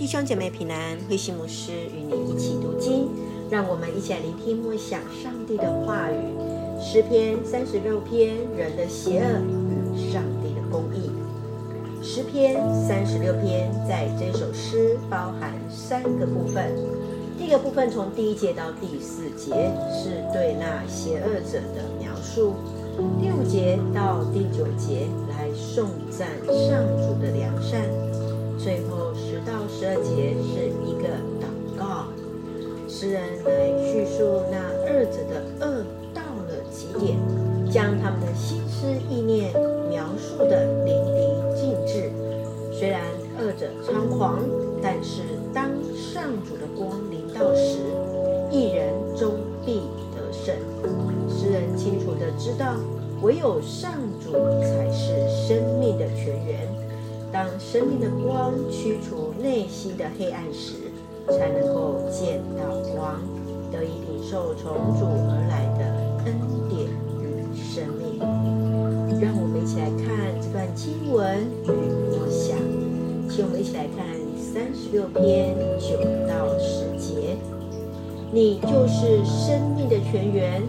弟兄姐妹平安，慧馨牧师与你一起读经，让我们一起来聆听默想上帝的话语。诗篇三十六篇，人的邪恶与上帝的公义。诗篇三十六篇在这首诗包含三个部分，第一个部分从第一节到第四节是对那邪恶者的描述，第五节到第九节来颂赞上主的良善。最后到十二节是一个祷告，诗人来叙述那二者的恶到了极点，将他们的心思意念描述得淋漓尽致。虽然恶者猖狂，但是当上主的光临到时，一人终必得胜。诗人清楚地知道，唯有上主才是生命的泉源。当生命的光驱除内心的黑暗时，才能够见到光，得以领受从主而来的恩典与生命。让我们一起来看这段经文与默想，请我们一起来看三十六篇九到十节。你就是生命的泉源，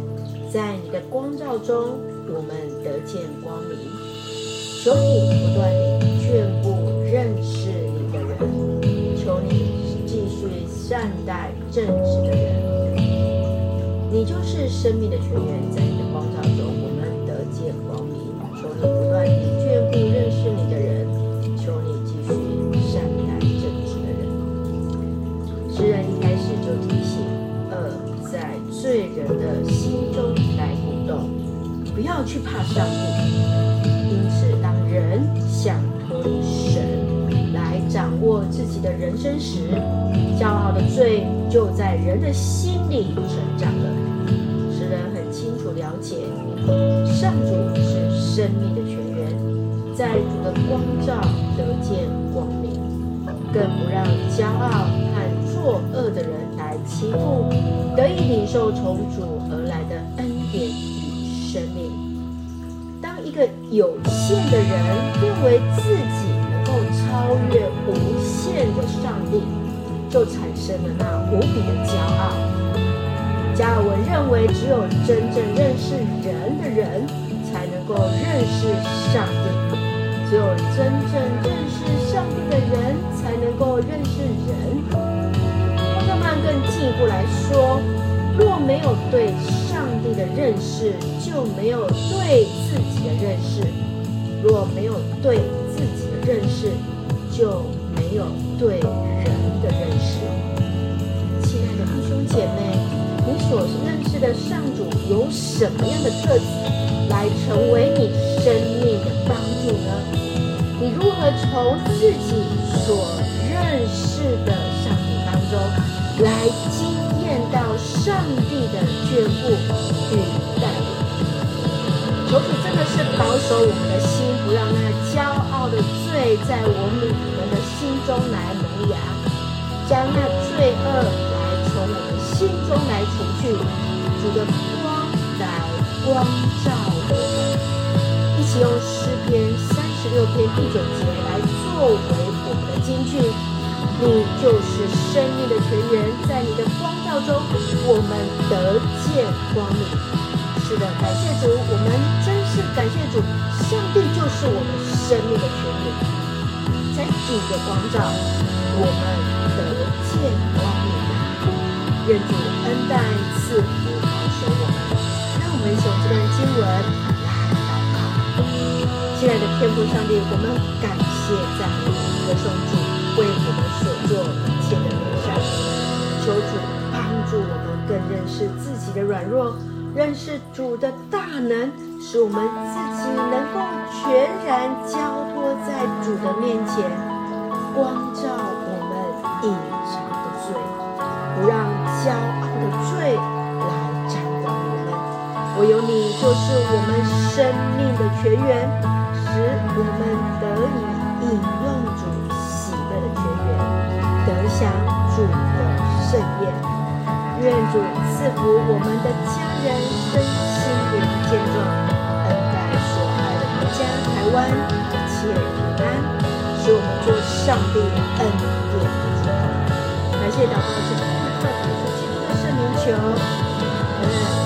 在你的光照中，我们得见光明。求你不断地。眷顾认识你的人，求你继续善待正直的人。你就是生命的泉源，在你的光照中，我们得见光明。求你不断地眷顾认识你的人，求你继续善待正直的人。诗人。一开始就提醒：恶在罪人。的心中来鼓动，不要去怕上帝。人想神来掌握自己的人生时，骄傲的罪就在人的心里成长了。使人很清楚了解，上主是生命的泉源，在主的光照得见光明，更不让骄傲和作恶的人来欺负，得以领受从主而来的恩典与生命。一个有限的人认为自己能够超越无限的上帝，就产生了那无比的骄傲。加尔文认为，只有真正认识人的人才能够认识上帝，只有真正认识上帝的人才能够认识人。奥特曼更进一步来说，若没有对上帝的认识，就没有对自己的认识；若没有对自己的认识，就没有对人的认识。亲爱的弟兄姐妹，你所认识的上主有什么样的特质，来成为你生命的帮助呢？你如何从自己所认识的上主当中来经上帝的眷顾与带领？求主真的是保守我们的心，不让那骄傲的罪在我们的心中来萌芽，将那罪恶来从我们心中来除去，主的光来光照我们。一起用诗篇三十六篇第九节来作为我们的金句。你就是生命的泉源，在你的光照中，我们得见光明。是的，感谢主，我们真是感谢主，上帝就是我们生命的泉源，在主的光照，我们得见光明。愿主恩待赐福保守我们。让我们用这段经文来祷告。亲爱的天父上帝，我们感谢赞美歌颂主。为我们所做一切的良善，求主帮助我们更认识自己的软弱，认识主的大能，使我们自己能够全然交托在主的面前，光照我们隐藏的罪，不让骄傲的罪来掌管我们。唯有你就是我们生命的泉源，使我们得以饮用主。的全员得享主的盛宴，愿主赐福我们的家人身心灵健壮，恩待所爱的国家台湾一切平安，使我们做上帝恩典的主。谢祷告是奉靠主耶稣基督的圣名求。